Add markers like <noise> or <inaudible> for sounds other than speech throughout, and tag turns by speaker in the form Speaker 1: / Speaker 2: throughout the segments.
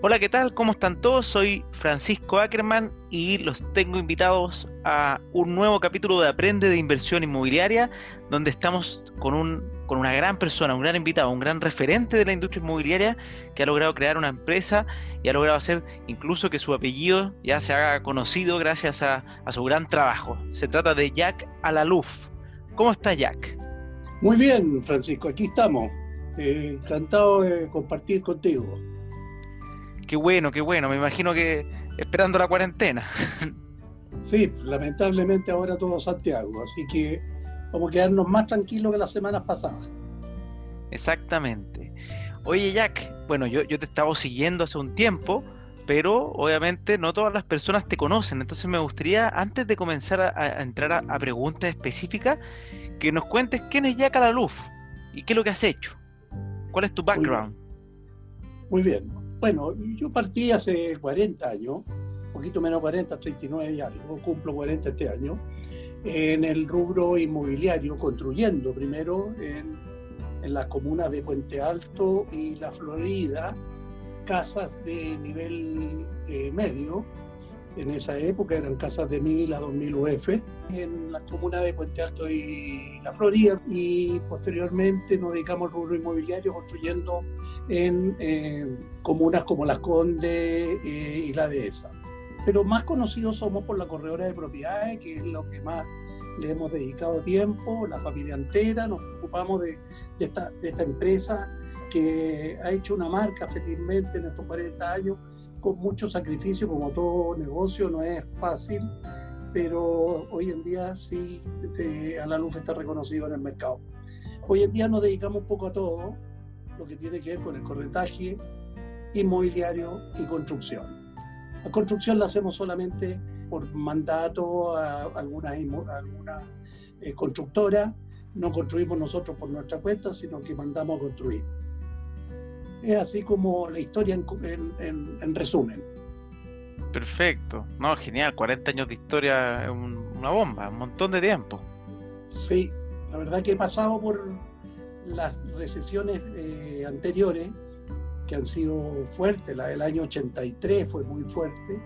Speaker 1: Hola, ¿qué tal? ¿Cómo están todos? Soy Francisco Ackerman y los tengo invitados a un nuevo capítulo de Aprende de Inversión Inmobiliaria, donde estamos con, un, con una gran persona, un gran invitado, un gran referente de la industria inmobiliaria que ha logrado crear una empresa y ha logrado hacer incluso que su apellido ya se haga conocido gracias a, su gran trabajo. Se trata de Jack Alaluf. ¿Cómo está Jack?
Speaker 2: Muy bien, Francisco, aquí estamos. Eh, encantado de compartir contigo.
Speaker 1: Qué bueno, qué bueno. Me imagino que esperando la cuarentena. <laughs>
Speaker 2: Sí, lamentablemente ahora todo Santiago, así que vamos a quedarnos más tranquilos que las semanas pasadas.
Speaker 1: Exactamente. Oye, Jack, bueno, yo, yo te estaba siguiendo hace un tiempo, pero obviamente no todas las personas te conocen. Entonces me gustaría, antes de comenzar a, entrar a, preguntas específicas, que nos cuentes quién es Jack Alaluf y qué es lo que has hecho. ¿Cuál es tu background?
Speaker 2: Muy bien. Bueno, yo partí hace 40 años, un poquito menos 40, 39 y algo, cumplo 40 este año, en el rubro inmobiliario, construyendo primero en, en las comunas de Puente Alto y La Florida, casas de nivel eh, medio, en esa época eran casas de 1000 a 2000 UF en la comuna de Puente Alto y La Florida y posteriormente nos dedicamos al rubro inmobiliario construyendo en eh, comunas como Las Condes eh, y la Dehesa. Pero más conocidos somos por la corredora de propiedades, que es lo que más le hemos dedicado tiempo, la familia entera, nos ocupamos de, de, esta, de esta empresa que ha hecho una marca felizmente en estos 40 años con mucho sacrificio, como todo negocio, no es fácil, pero hoy en día sí a la luz está reconocido en el mercado. Hoy en día nos dedicamos un poco a todo lo que tiene que ver con el corretaje inmobiliario y construcción. La construcción la hacemos solamente por mandato a algunas, alguna, eh, constructoras, no construimos nosotros por nuestra cuenta, sino que mandamos a construir. Es así como la historia en, resumen.
Speaker 1: Perfecto, no, genial, 40 años de historia es una bomba, un montón de tiempo.
Speaker 2: Sí, la verdad que he pasado por las recesiones eh, anteriores, que han sido fuertes, la del año 83 fue muy fuerte,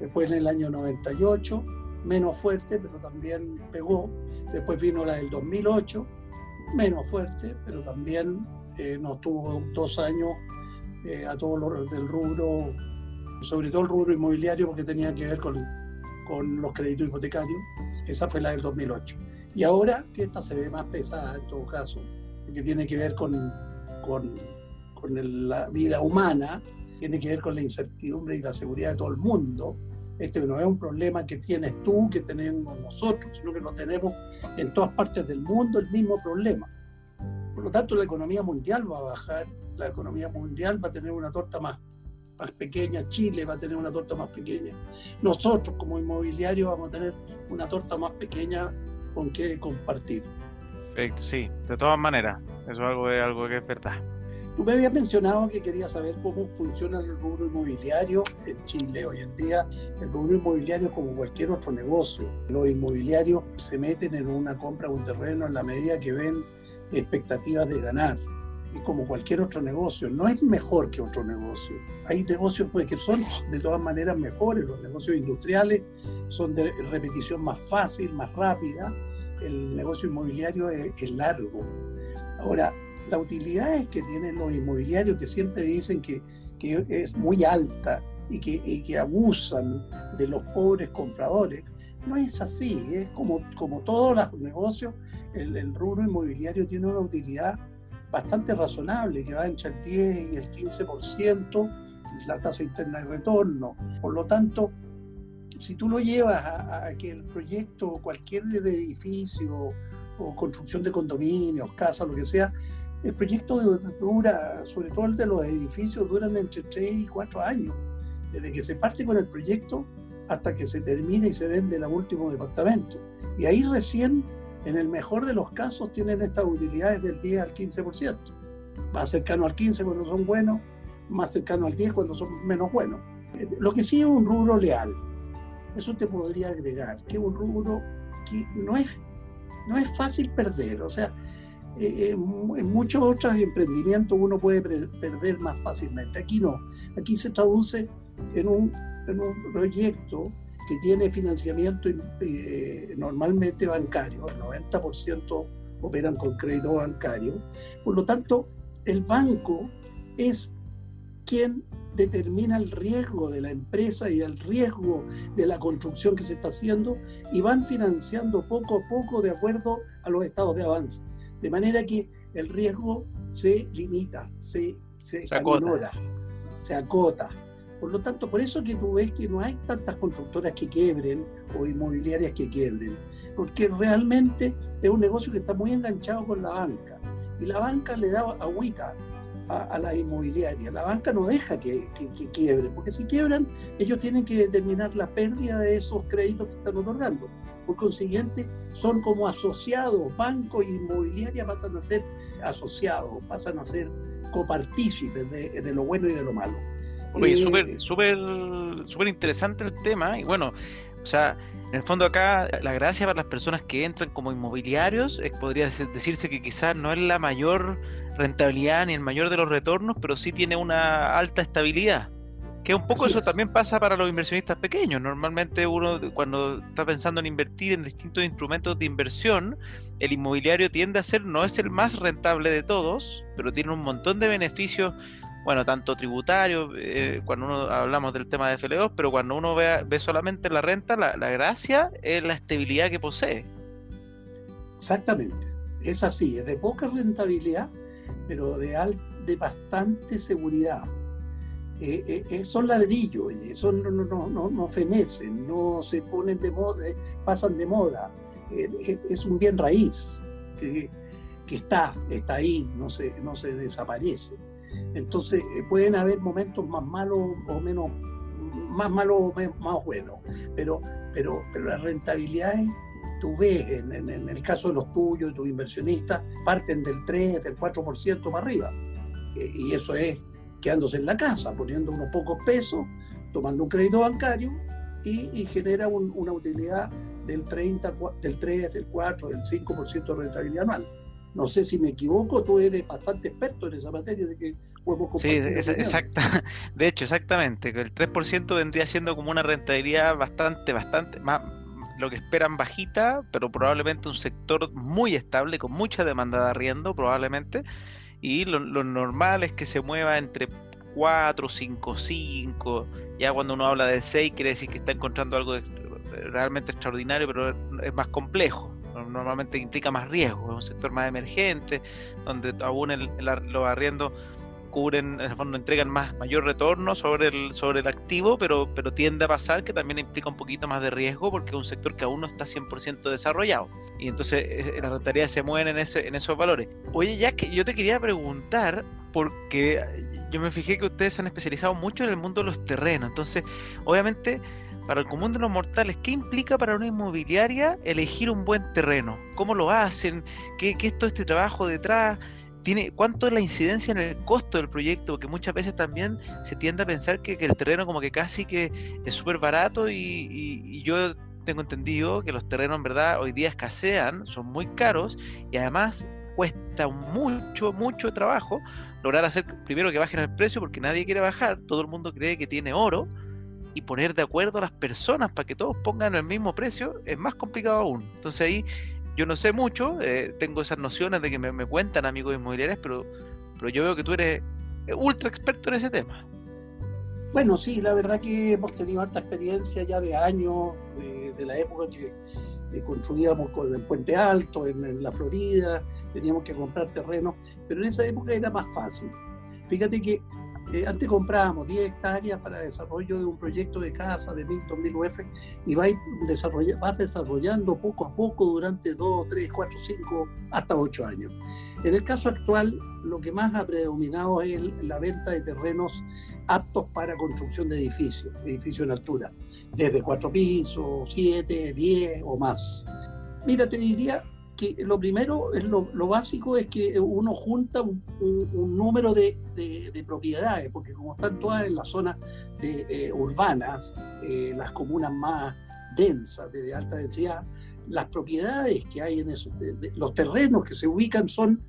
Speaker 2: después en el año 98, menos fuerte, pero también pegó, después vino la del 2008, menos fuerte, pero también eh, nos tuvo dos años eh, a todos los del rubro, sobre todo el rubro inmobiliario, porque tenía que ver con, con los créditos hipotecarios. Esa fue la del 2008. Y ahora que esta se ve más pesada en todo caso, que tiene que ver con, con, con la vida humana, tiene que ver con la incertidumbre y la seguridad de todo el mundo. Este no es un problema que tienes tú, que tenemos nosotros, sino que lo tenemos en todas partes del mundo el mismo problema. Por lo tanto, la economía mundial va a bajar, la economía mundial va a tener una torta más, más pequeña, Chile va a tener una torta más pequeña. Nosotros como inmobiliario vamos a tener una torta más pequeña con que compartir.
Speaker 1: Perfecto, sí, de todas maneras, eso es algo, es algo que es verdad.
Speaker 2: Tú me habías mencionado que querías saber cómo funciona el rubro inmobiliario en Chile. Hoy en día el rubro inmobiliario es como cualquier otro negocio. Los inmobiliarios se meten en una compra de un terreno en la medida que ven expectativas de ganar. Y como cualquier otro negocio, no es mejor que otro negocio. Hay negocios pues, que son de todas maneras mejores. Los negocios industriales son de repetición más fácil, más rápida. El negocio inmobiliario es, largo. Ahora, la utilidad que tienen los inmobiliarios, que siempre dicen que, que es muy alta y que, y que abusan de los pobres compradores, no es así, es como, como todos los negocios, el, rubro inmobiliario tiene una utilidad bastante razonable, que va entre el 10 y el 15% la tasa interna de retorno. Por lo tanto, si tú lo llevas a, que el proyecto, cualquier edificio o construcción de condominios, casas, lo que sea, el proyecto dura, sobre todo el de los edificios, duran entre 3 y 4 años. Desde que se parte con el proyecto hasta que se termina y se vende el último departamento. Y ahí recién, en el mejor de los casos, tienen estas utilidades del 10 al 15%. Más cercano al 15 cuando son buenos, más cercano al 10 cuando son menos buenos. Eh, lo que sí es un rubro leal. Eso te podría agregar, que es un rubro que no es, no es fácil perder. O sea, eh, en muchos otros emprendimientos uno puede perder más fácilmente. Aquí no. Aquí se traduce en un, en un proyecto que tiene financiamiento eh, normalmente bancario, el 90% operan con crédito bancario. Por lo tanto, el banco es quien determina el riesgo de la empresa y el riesgo de la construcción que se está haciendo y van financiando poco a poco de acuerdo a los estados de avance. De manera que el riesgo se limita, se, se, se acota. se acota. Por lo tanto, por eso que tú ves que no hay tantas constructoras que quiebren o inmobiliarias que quiebren, porque realmente es un negocio que está muy enganchado con la banca y la banca le da agüita a, la inmobiliaria. La banca no deja que, que, quiebren, porque si quiebran, ellos tienen que determinar la pérdida de esos créditos que están otorgando. Por consiguiente, son como asociados, banco e inmobiliaria pasan a ser asociados, pasan a ser copartícipes de lo bueno y de lo malo.
Speaker 1: Oye, súper, súper, súper interesante el tema. Y bueno, o sea, en el fondo acá la gracia para las personas que entran como inmobiliarios es, podría decirse que quizás no es la mayor rentabilidad ni el mayor de los retornos, pero sí tiene una alta estabilidad. Que un poco eso también pasa para los inversionistas pequeños. Normalmente uno cuando está pensando en invertir en distintos instrumentos de inversión, el inmobiliario tiende a ser, no es el más rentable de todos, pero tiene un montón de beneficios bueno, tanto tributario, eh, cuando uno hablamos del tema de FL2, pero cuando uno ve, ve solamente la renta, la, gracia es la estabilidad que posee.
Speaker 2: Exactamente, es así, es de poca rentabilidad, pero de, de bastante seguridad. Eh, eh, son ladrillos, eso no, no, no, no, fenecen, no se ponen de moda, pasan de moda. es un bien raíz que, que, está, está ahí, no se, no se desaparece. Entonces eh, pueden haber momentos más malos o menos, más malos o más buenos, pero, pero, pero la rentabilidad tú ves, en, el caso de los tuyos, tus inversionistas, parten del 3, del 4% para arriba. Eh, y eso es quedándose en la casa, poniendo unos pocos pesos, tomando un crédito bancario y, genera una utilidad del 30, del 3, del 4, del 5% de rentabilidad anual. No sé si me equivoco, tú eres bastante experto en esa materia de que podemos
Speaker 1: Sí, exacta, <laughs> de hecho, exactamente. El 3% vendría siendo como una rentabilidad bastante, bastante, más, lo que esperan bajita, pero probablemente un sector muy estable, con mucha demanda de arriendo, probablemente. Y lo, normal es que se mueva entre 4, 5, 5. Ya cuando uno habla de 6, quiere decir que está encontrando algo realmente extraordinario, pero es más complejo normalmente implica más riesgo, es un sector más emergente, donde aún el, los arriendos cubren, en el fondo entregan más mayor retorno sobre el, sobre el activo, pero, pero tiende a pasar que también implica un poquito más de riesgo porque es un sector que aún no está 100% desarrollado. Y entonces las rentabilidades se mueven en, ese, en esos valores. Oye, ya que yo te quería preguntar, porque yo me fijé que ustedes se han especializado mucho en el mundo de los terrenos, entonces obviamente para el común de los mortales, ¿qué implica para una inmobiliaria elegir un buen terreno? ¿Cómo lo hacen? ¿Qué, es todo este trabajo detrás? ¿Tiene, ¿Cuánto es la incidencia en el costo del proyecto? Porque muchas veces también se tiende a pensar que, el terreno como que casi que es súper barato y, yo tengo entendido que los terrenos en verdad hoy día escasean, son muy caros y además cuesta mucho, mucho trabajo lograr hacer primero que bajen el precio porque nadie quiere bajar, todo el mundo cree que tiene oro y poner de acuerdo a las personas para que todos pongan el mismo precio es más complicado aún. Entonces ahí yo no sé mucho, eh, tengo esas nociones de que me, cuentan amigos inmobiliarios, pero, pero yo veo que tú eres ultra experto en ese tema.
Speaker 2: Bueno, sí, la verdad que hemos tenido harta experiencia ya de años, de, la época que construíamos con el Puente Alto, en, en, la Florida, teníamos que comprar terreno, pero en esa época era más fácil. Fíjate que eh, antes comprábamos 10 hectáreas para desarrollo de un proyecto de casa de 1000, UF y vas, vas desarrollando poco a poco durante 2, 3, 4, 5, hasta 8 años. En el caso actual, lo que más ha predominado es la venta de terrenos aptos para construcción de edificios, edificios en altura, desde 4 pisos, 7, 10 o más. Mira, te diría que lo primero, lo, básico es que uno junta un, número de, propiedades, porque como están todas en las zonas eh, urbanas, eh, las comunas más densas, de alta densidad, las propiedades que hay en eso, los terrenos que se ubican son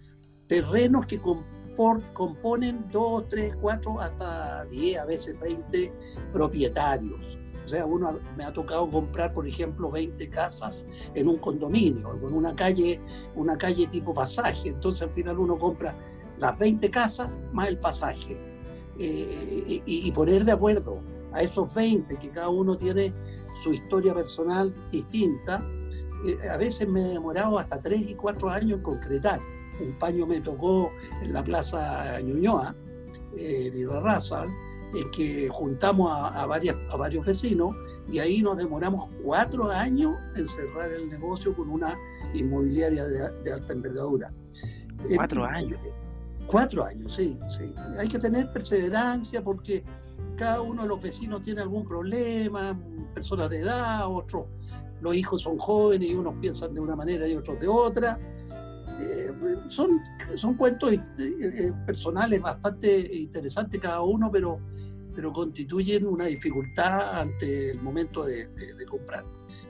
Speaker 2: terrenos que componen 2, 3, 4, hasta 10, a veces 20 propietarios. O sea, uno me ha tocado comprar, por ejemplo, 20 casas en un condominio, con una calle, una calle tipo pasaje. Entonces al final uno compra las 20 casas más el pasaje. Eh, y, poner de acuerdo a esos 20 que cada uno tiene su historia personal distinta, eh, a veces me he demorado hasta 3 y 4 años en concretar. Un paño me tocó en la Plaza Ñuñoa, eh, de Raza, en que juntamos a, varias, a varios vecinos y ahí nos demoramos cuatro años en cerrar el negocio con una inmobiliaria de, alta envergadura.
Speaker 1: Cuatro años.
Speaker 2: Cuatro años, sí, sí. Hay que tener perseverancia porque cada uno de los vecinos tiene algún problema, personas de edad, otros, los hijos son jóvenes y unos piensan de una manera y otros de otra. Eh, son, son cuentos eh, eh, personales bastante interesantes cada uno, pero, pero constituyen una dificultad ante el momento de, de comprar.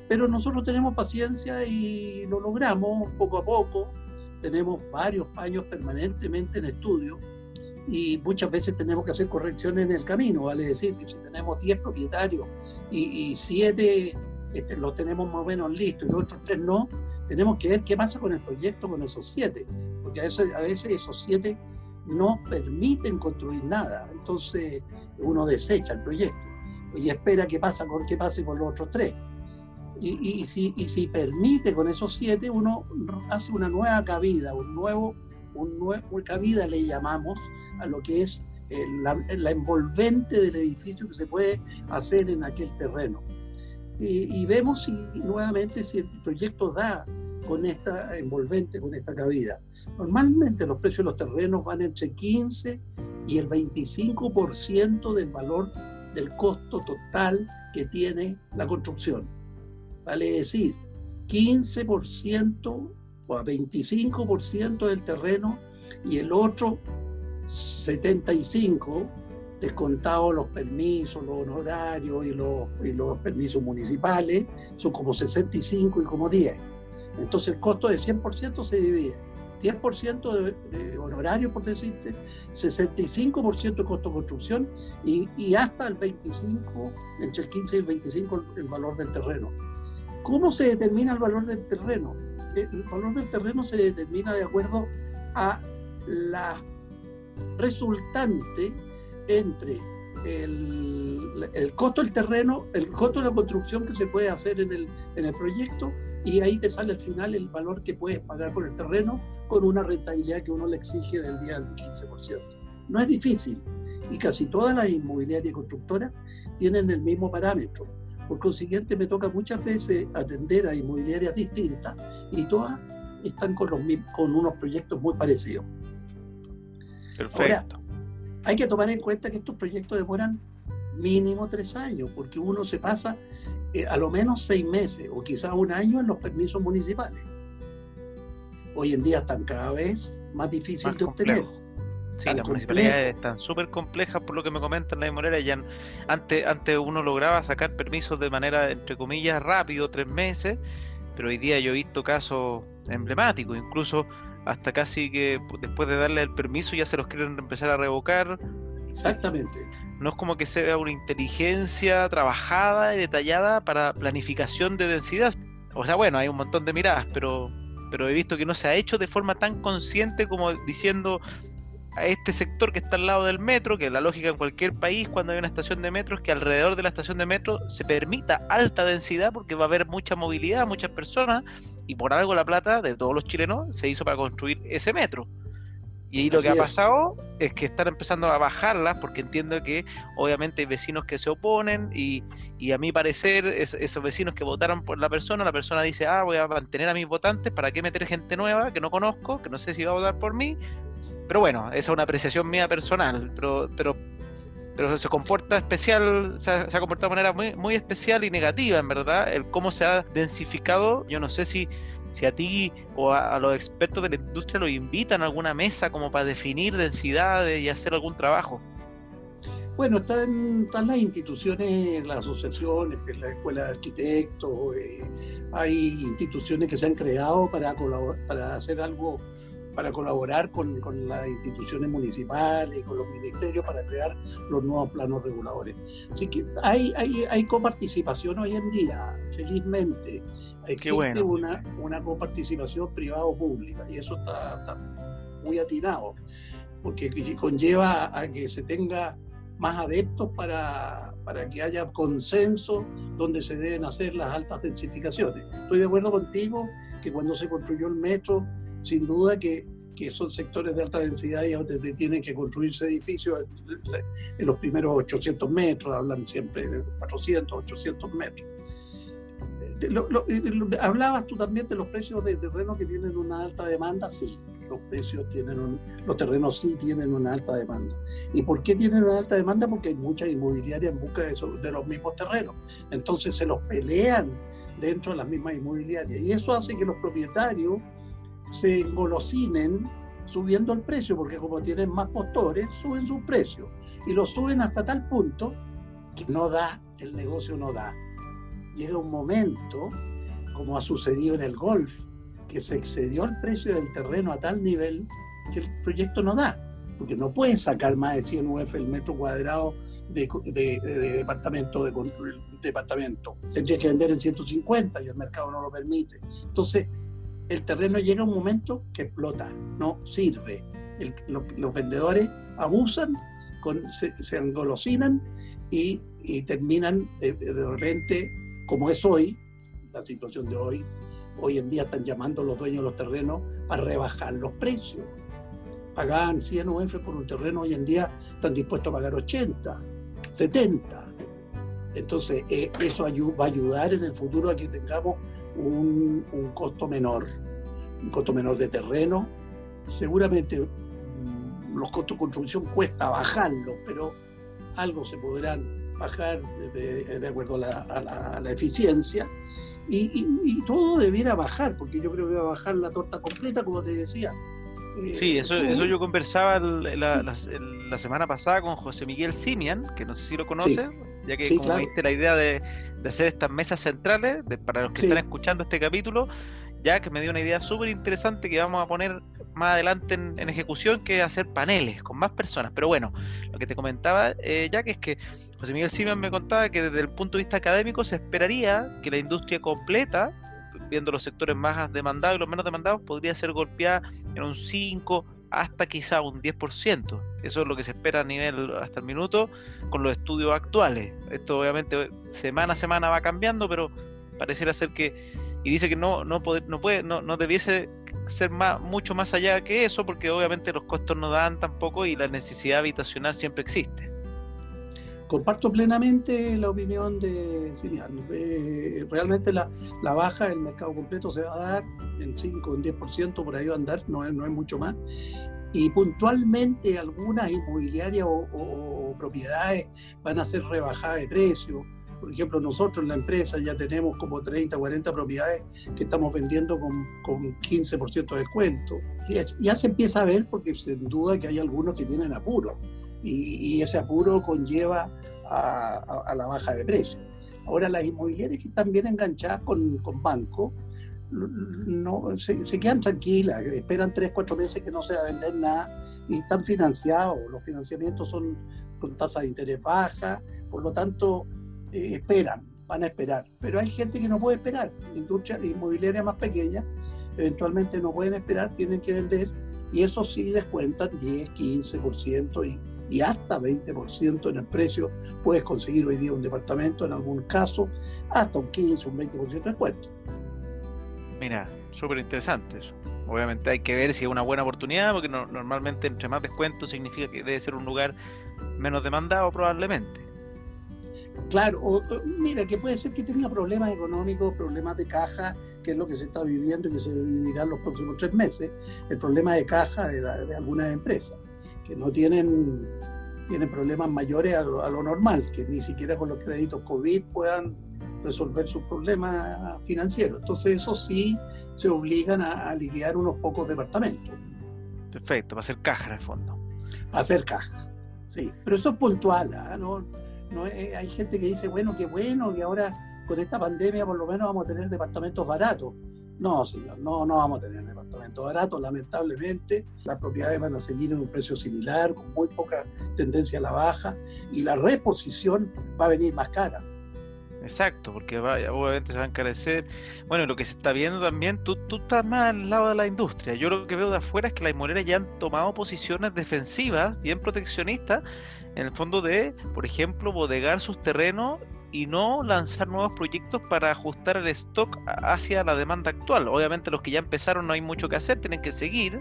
Speaker 2: Pero nosotros tenemos paciencia y lo logramos poco a poco tenemos varios paños permanentemente en estudio y muchas veces tenemos que hacer correcciones en el camino, vale decir que si tenemos 10 propietarios y, 7 este, los tenemos más o menos listos y los otros 3 no, tenemos que ver qué pasa con el proyecto con esos 7, porque a a veces esos 7 no permiten construir nada, entonces uno desecha el proyecto y espera que pasa con qué pase con los otros 3 y, si, permite con esos siete, uno hace una nueva cabida, un nuevo, un nuevo cabida le llamamos a lo que es la, envolvente del edificio que se puede hacer en aquel terreno. Y, vemos si, nuevamente si el proyecto da con esta envolvente, con esta cabida. Normalmente los precios de los terrenos van entre 15 y el 25% del valor del costo total que tiene la construcción vale decir 15% o a 25% del terreno y el otro 75% descontados los permisos, los honorarios y los, y los permisos municipales, son como 65 y como 10. Entonces el costo de 100% se divide. 10% de, honorario, por decirte, 65% de costo de construcción y, hasta el 25, entre el 15 y el 25 el valor del terreno. ¿Cómo se determina el valor del terreno? El valor del terreno se determina de acuerdo a la resultante entre el, costo del terreno, el costo de la construcción que se puede hacer en el, en el proyecto y ahí te sale al final el valor que puedes pagar por el terreno con una rentabilidad que uno le exige del día del 15%. No es difícil y casi todas las inmobiliarias y constructoras tienen el mismo parámetro. Por consiguiente, me toca muchas veces atender a inmobiliarias distintas y todas están con, los, con unos proyectos muy parecidos. Perfecto. hay que tomar en cuenta que estos proyectos demoran mínimo tres años, porque uno se pasa eh, a lo menos seis meses o quizás un año en los permisos municipales. Hoy en día están cada vez más difíciles de obtener.
Speaker 1: Sí, las municipalidades están súper complejas por lo que me comentan la inmobiliaria. Ya antes, antes uno lograba sacar permisos de manera, entre comillas, rápido, tres meses, pero hoy día yo he visto casos emblemáticos, incluso hasta casi que después de darle el permiso ya se los quieren empezar a revocar.
Speaker 2: Exactamente.
Speaker 1: No es como que sea una inteligencia trabajada y detallada para planificación de densidad. O sea, bueno, hay un montón de miradas, pero, pero he visto que no se ha hecho de forma tan consciente como diciendo a este sector que está al lado del metro, que la lógica en cualquier país cuando hay una estación de metro es que alrededor de la estación de metro se permita alta densidad porque va a haber mucha movilidad, muchas personas, y por algo la plata de todos los chilenos se hizo para construir ese metro. Y ahí lo que ha pasado es que están empezando a bajarlas porque entiendo que obviamente hay vecinos que se oponen y, y a mi parecer esos vecinos que votaron por la persona, la persona dice, ah, voy a mantener a mis votantes, ¿para qué meter gente nueva que no conozco, que no sé si va a votar por mí? Pero bueno, esa es una apreciación mía personal, pero, pero, pero se comporta especial, se ha, comportado de manera muy, muy especial y negativa, en verdad, el cómo se ha densificado. Yo no sé si, si a ti o a, los expertos de la industria lo invitan a alguna mesa como para definir densidades y hacer algún trabajo.
Speaker 2: Bueno, están, están las instituciones, las asociaciones, la Escuela de Arquitectos, eh, hay instituciones que se han creado para, para hacer algo para colaborar con, con, las instituciones municipales y con los ministerios para crear los nuevos planos reguladores. Así que hay, hay, hay coparticipación hoy en día, felizmente. Existe una, una coparticipación privado-pública y eso está, está muy atinado, porque conlleva a que se tenga más adeptos para, para, que haya consenso donde se deben hacer las altas densificaciones. Estoy de acuerdo contigo que cuando se construyó el metro, sin duda que, que son sectores de alta densidad y donde tienen que construirse edificios en los primeros 800 metros, hablan siempre de 400, 800 metros. hablabas tú también de los precios de terreno que tienen una alta demanda, sí los precios tienen los terrenos sí tienen una alta demanda. ¿Y por qué tienen una alta demanda? Porque hay muchas inmobiliarias en busca de, de los mismos terrenos. Entonces se los pelean dentro de las mismas inmobiliarias. Y eso hace que los propietarios se engolosinen subiendo el precio, porque como tienen más postores, suben sus precios. Y lo suben hasta tal punto que no da, el negocio no da. Llega un momento, como ha sucedido en el golf, que se excedió el precio del terreno a tal nivel que el proyecto no da, porque no puede sacar más de 100 UF el metro cuadrado de, departamento de departamento. Tendría que vender en 150 y el mercado no lo permite. Entonces, el terreno llega un momento que explota, no sirve. los vendedores abusan, se, se, engolosinan y, terminan de, de repente, como es hoy, la situación de hoy, Hoy en día están llamando a los dueños de los terrenos para rebajar los precios. Pagaban 100 UF por un terreno, hoy en día están dispuestos a pagar 80, 70. Entonces, eh, eso va a ayudar en el futuro a que tengamos un, costo menor, un costo menor de terreno. Seguramente mm, los costos de construcción cuesta bajarlos, pero algo se podrán bajar de, acuerdo a la eficiencia y, todo debiera bajar, porque yo creo que va a bajar la torta completa, como te decía.
Speaker 1: Eh, sí, eso, eso yo conversaba la, semana pasada con José Miguel Simian, que no sé si lo conoce, ya que como viste la idea de, hacer estas mesas centrales, para los que están escuchando este capítulo, ya que me dio una idea súper interesante que vamos a poner más adelante en, ejecución, que es hacer paneles con más personas. Pero bueno, lo que te comentaba, eh, ya que es que José Miguel Simón me contaba que desde el punto de vista académico se esperaría que la industria completa, viendo los sectores más demandados y los menos demandados, podría ser golpeada en un 5 hasta quizá un 10%. Eso es lo que se espera a nivel hasta el minuto con los estudios actuales. Esto obviamente semana a semana va cambiando, pero pareciera ser que y dice que no no puede, no puede no, no debiese ser más, mucho más allá que eso porque obviamente los costos no dan tampoco y la necesidad habitacional siempre existe.
Speaker 2: Comparto plenamente la opinión de Sinian. Eh, realmente la, la, baja del mercado completo se va a dar en 5 o en 10%, por ahí va a andar, no es, no es mucho más. Y puntualmente algunas inmobiliarias o, propiedades van a ser rebajadas de precio por ejemplo, nosotros en la empresa ya tenemos como 30, 40 propiedades que estamos vendiendo con, con 15% de descuento. Y ya se empieza a ver porque sin duda que hay algunos que tienen apuro y, ese apuro conlleva a, la baja de precio. Ahora las inmobiliarias que están bien enganchadas con, con bancos, no, se, quedan tranquilas, esperan 3, 4 meses que no se va a vender nada y están financiados. Los financiamientos son con tasa de interés baja, por lo tanto eh, esperan, van a esperar. Pero hay gente que no puede esperar. Industria inmobiliaria más pequeña, eventualmente no pueden esperar, tienen que vender y eso sí descuentan 10, 15% y, y hasta 20% en el precio. Puedes conseguir hoy día un departamento, en algún caso, hasta un 15, un 20% de descuento.
Speaker 1: Mira, súper interesante eso. Obviamente hay que ver si es una buena oportunidad, porque normalmente entre más descuento significa que debe ser un lugar menos demandado probablemente.
Speaker 2: Claro, mira, que puede ser que tenga problemas económicos, problemas de caja, que es lo que se está viviendo y que se vivirá en los próximos tres meses, el problema de caja de, algunas empresas, que no tienen, tienen problemas mayores a lo, normal, que ni siquiera con los créditos COVID puedan resolver sus problemas financieros. Entonces, eso sí se obligan a, liquidar unos pocos departamentos.
Speaker 1: Perfecto, va a ser caja en el fondo.
Speaker 2: Va a ser caja, sí. Pero eso es puntual, ¿ah? ¿no? No, hay gente que dice, bueno, qué bueno, que ahora con esta pandemia por lo menos vamos a tener departamentos baratos. No, señor, no, no vamos a tener departamentos baratos, lamentablemente. Las propiedades van a seguir en un precio similar, con muy poca tendencia a la baja, y la reposición va a venir más cara.
Speaker 1: Exacto, porque obviamente se va a encarecer. Bueno, lo que se está viendo también, tú, tú estás más al lado de la industria. Yo lo que veo de afuera es que las inmobiliarias ya han tomado posiciones defensivas, bien proteccionistas, en el fondo de, por ejemplo, bodegar sus terrenos y no lanzar nuevos proyectos para ajustar el stock hacia la demanda actual. Obviamente los que ya empezaron no hay mucho que hacer, tienen que seguir,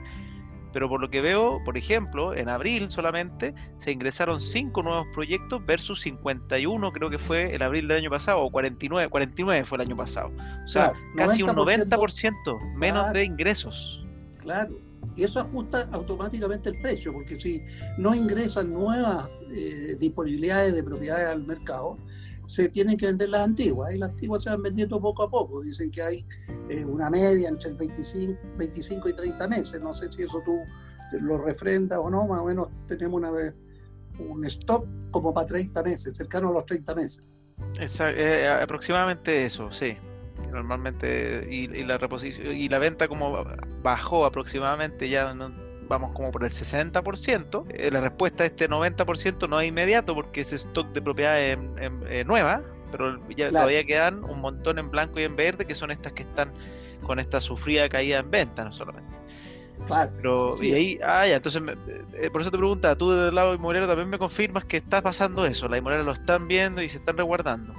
Speaker 1: pero por lo que veo, por ejemplo, en abril solamente se ingresaron 5 nuevos proyectos versus 51 creo que fue el abril del año pasado, o 49, 49 fue el año pasado. O sea, casi un 90% menos de ingresos.
Speaker 2: Claro, y eso ajusta automáticamente el precio, porque si no ingresan nuevas eh, disponibilidades de propiedades al mercado, se tienen que vender las antiguas y las antiguas se van vendiendo poco a poco. Dicen que hay eh, una media entre el 25, 25 y 30 meses. No sé si eso tú lo refrendas o no, más o menos tenemos una, un stock como para 30 meses, cercano a los 30 meses.
Speaker 1: Eh, aproximadamente eso, sí. Normalmente, y, la reposición y la venta como bajó aproximadamente ya vamos como por el 60%. Eh, la respuesta a este 90% no es inmediato porque ese stock de propiedades es, nueva, pero ya todavía quedan un montón en blanco y en verde que son estas que están con esta sufrida caída en venta, no solamente. Claro. Pero, y ahí, ah, ya, entonces, eh, por eso te pregunta, tú desde el lado inmobiliario también me confirmas que está pasando eso, la inmobiliaria lo están viendo y se están resguardando.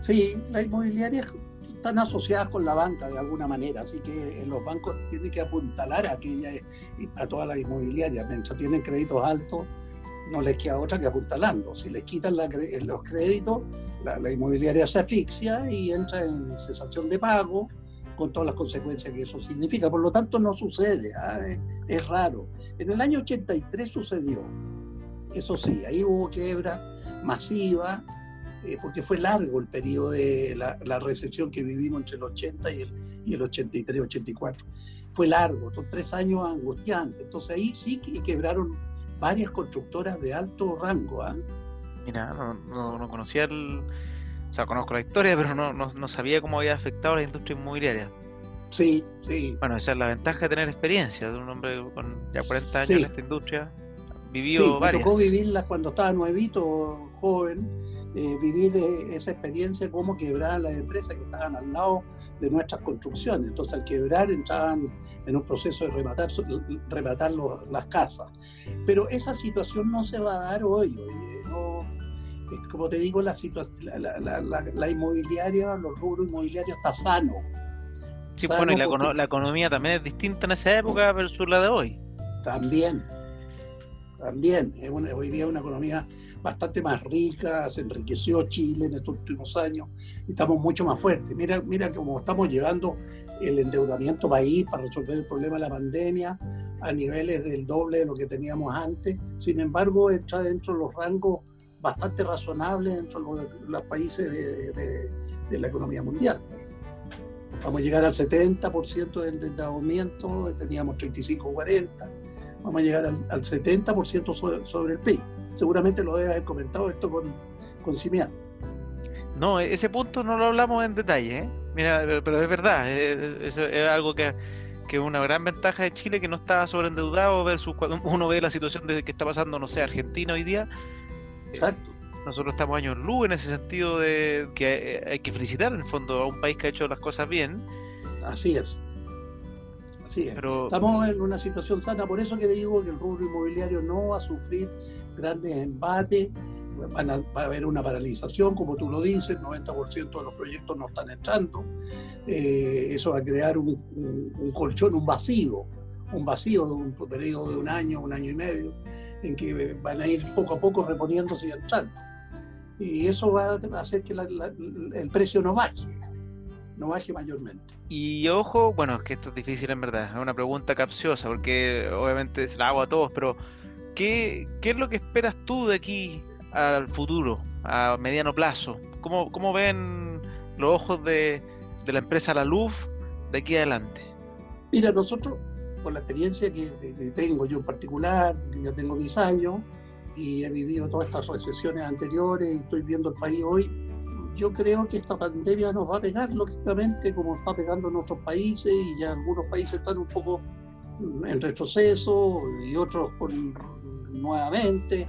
Speaker 2: Sí, la inmobiliaria están asociadas con la banca de alguna manera, así que los bancos tienen que apuntalar a, aquella, a todas las inmobiliarias. Mientras tienen créditos altos, no les queda otra que apuntalando. Si les quitan los créditos, la, inmobiliaria se asfixia y entra en cesación de pago con todas las consecuencias que eso significa. Por lo tanto, no sucede, ¿ah? es, es raro. En el año 83 sucedió, eso sí, ahí hubo quiebra masiva, eh, porque fue largo el periodo de la, recesión que vivimos entre el 80 y el, y el 83, 84. Fue largo, son tres años angustiantes. Entonces ahí sí que quebraron varias constructoras de alto rango. ¿ah?
Speaker 1: Mira, no, no, conocía el... O sea, conozco la historia, pero no, no, sabía cómo había afectado a la industria inmobiliaria.
Speaker 2: Sí, sí.
Speaker 1: Bueno, esa es la ventaja de tener experiencia, de un hombre con ya 40 años en esta industria. Vivió sí,
Speaker 2: Me tocó vivirla cuando estaba nuevito, joven, eh, vivir eh, esa experiencia, cómo quebrar las empresas que estaban al lado de nuestras construcciones. Entonces, al quebrar, entraban en un proceso de rematar, rematar las casas. Pero esa situación no se va a dar hoy. como te digo, la, la, la, inmobiliaria, los rubros inmobiliarios está sano.
Speaker 1: Sí, bueno, y la, la economía también es distinta en esa época versus la de hoy.
Speaker 2: También, también. hoy día es una economía bastante más rica, se enriqueció Chile en estos últimos años, estamos mucho más fuertes. Mira, mira cómo estamos llevando el endeudamiento país para resolver el problema de la pandemia a niveles del doble de lo que teníamos antes. Sin embargo, está dentro de los rangos bastante razonables dentro de los, países de, de la economía mundial. Vamos a llegar al 70% del endeudamiento, teníamos 35-40, vamos a llegar al, al 70% sobre, sobre el PIB seguramente lo debe haber comentado esto con, con Simián.
Speaker 1: No, ese punto no lo hablamos en detalle, ¿eh? Mira, pero es verdad, es, algo que, es una gran ventaja de Chile que no está sobreendeudado versus cuando uno ve la situación de que está pasando, no sé, Argentina hoy día.
Speaker 2: Exacto.
Speaker 1: Nosotros estamos años luz en ese sentido de que hay que felicitar en el fondo a un país que ha hecho las cosas bien.
Speaker 2: Así es. Así es. Pero... Estamos en una situación sana, por eso que digo que el rubro inmobiliario no va a sufrir grandes embates, van a, va a haber una paralización, como tú lo dices, el 90% de los proyectos no están entrando. Eh, eso va a crear un, colchón, un vacío, un vacío de un periodo de un año, un año y medio, en que van a ir poco a poco reponiéndose y entrando. Y eso va a hacer que el precio no baje, no baje mayormente.
Speaker 1: Y ojo, bueno, es que esto es difícil en verdad, es una pregunta capciosa, porque obviamente se la hago a todos, pero ¿Qué, es lo que esperas tú de aquí al futuro, a mediano plazo? ¿Cómo, cómo ven los ojos de, la empresa La Luz de aquí adelante?
Speaker 2: Mira, nosotros, por la experiencia que, tengo yo en particular, ya tengo mis años y he vivido todas estas recesiones anteriores y estoy viendo el país hoy, yo creo que esta pandemia nos va a pegar, lógicamente, como está pegando en otros países, y ya algunos países están un poco en retroceso y otros con, nuevamente,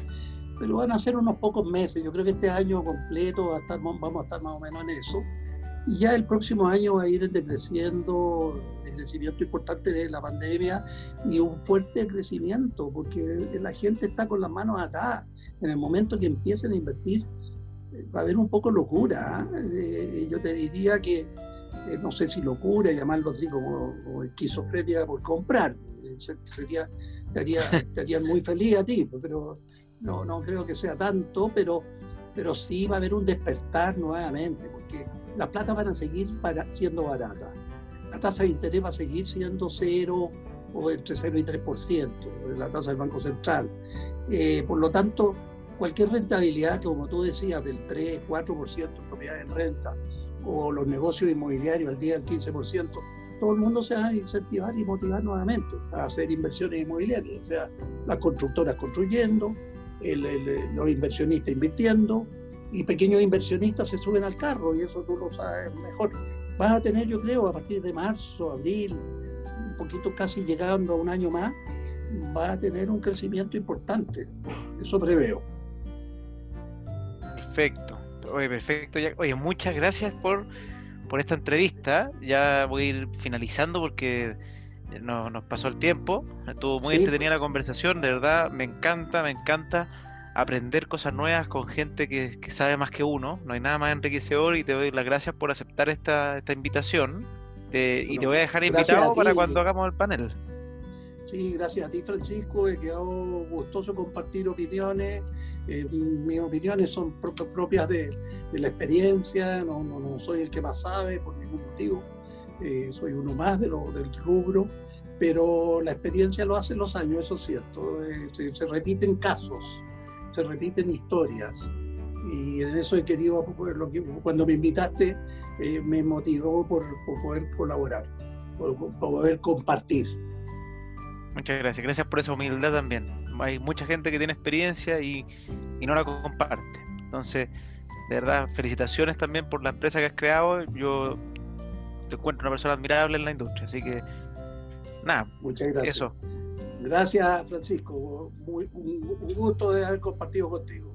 Speaker 2: pero van a ser unos pocos meses. Yo creo que este año completo vamos a estar más o menos en eso. Y ya el próximo año va a ir decreciendo, el crecimiento importante de la pandemia y un fuerte crecimiento, porque la gente está con las manos atadas. En el momento que empiecen a invertir, va a haber un poco locura. ¿ah? Eh, yo te diría que, eh, no sé si locura, llamarlo así como, esquizofrenia por comprar, eh, sería, te, haría, te haría muy feliz a ti, pero no, no creo que sea tanto, pero, pero sí va a haber un despertar nuevamente, porque las plata van a seguir siendo baratas. La tasa de interés va a seguir siendo cero o entre 0 y 3%, la tasa del Banco Central. por lo tanto, cualquier rentabilidad, como tú decías, del 3, 4% en propiedad en renta, o los negocios inmobiliarios al día del 15%, todo el mundo se va a incentivar y motivar nuevamente a hacer inversiones inmobiliarias, o sea, las constructoras construyendo, los inversionistas invirtiendo, y pequeños inversionistas se suben al carro, y eso tú lo sabes mejor. Vas a tener, yo creo, a partir de marzo, abril, un poquito casi llegando a un año más, va a tener un crecimiento importante. Eso preveo.
Speaker 1: Perfecto. Oye, perfecto. Oye, muchas gracias por, por esta entrevista. Ya voy a ir finalizando porque nos, nos pasó el tiempo. Estuvo muy entretenida la conversación. De verdad, me encanta, me encanta aprender cosas nuevas con gente que, sabe más que uno. No hay nada más enriquecedor y te doy las gracias por aceptar esta, esta invitación. y te voy a dejar invitado para cuando hagamos el panel.
Speaker 2: Sí, gracias a ti Francisco, he quedado gustoso compartir opiniones. Eh, mis opiniones son propias de, la experiencia, no, no, soy el que más sabe por ningún motivo, eh, soy uno más de lo, del rubro, pero la experiencia lo hace los años, eso es cierto, eh, se, repiten casos, se repiten historias, y en eso he querido, lo que, cuando me invitaste, me motivó por, por, poder colaborar, por, por poder compartir.
Speaker 1: Muchas gracias, gracias por esa humildad también hay mucha gente que tiene experiencia y, no la comparte. Entonces, de verdad, felicitaciones también por la empresa que has creado. Yo te encuentro una persona admirable en la industria, así que nada.
Speaker 2: Muchas gracias. Eso. Gracias, Francisco. un gusto de haber compartido contigo.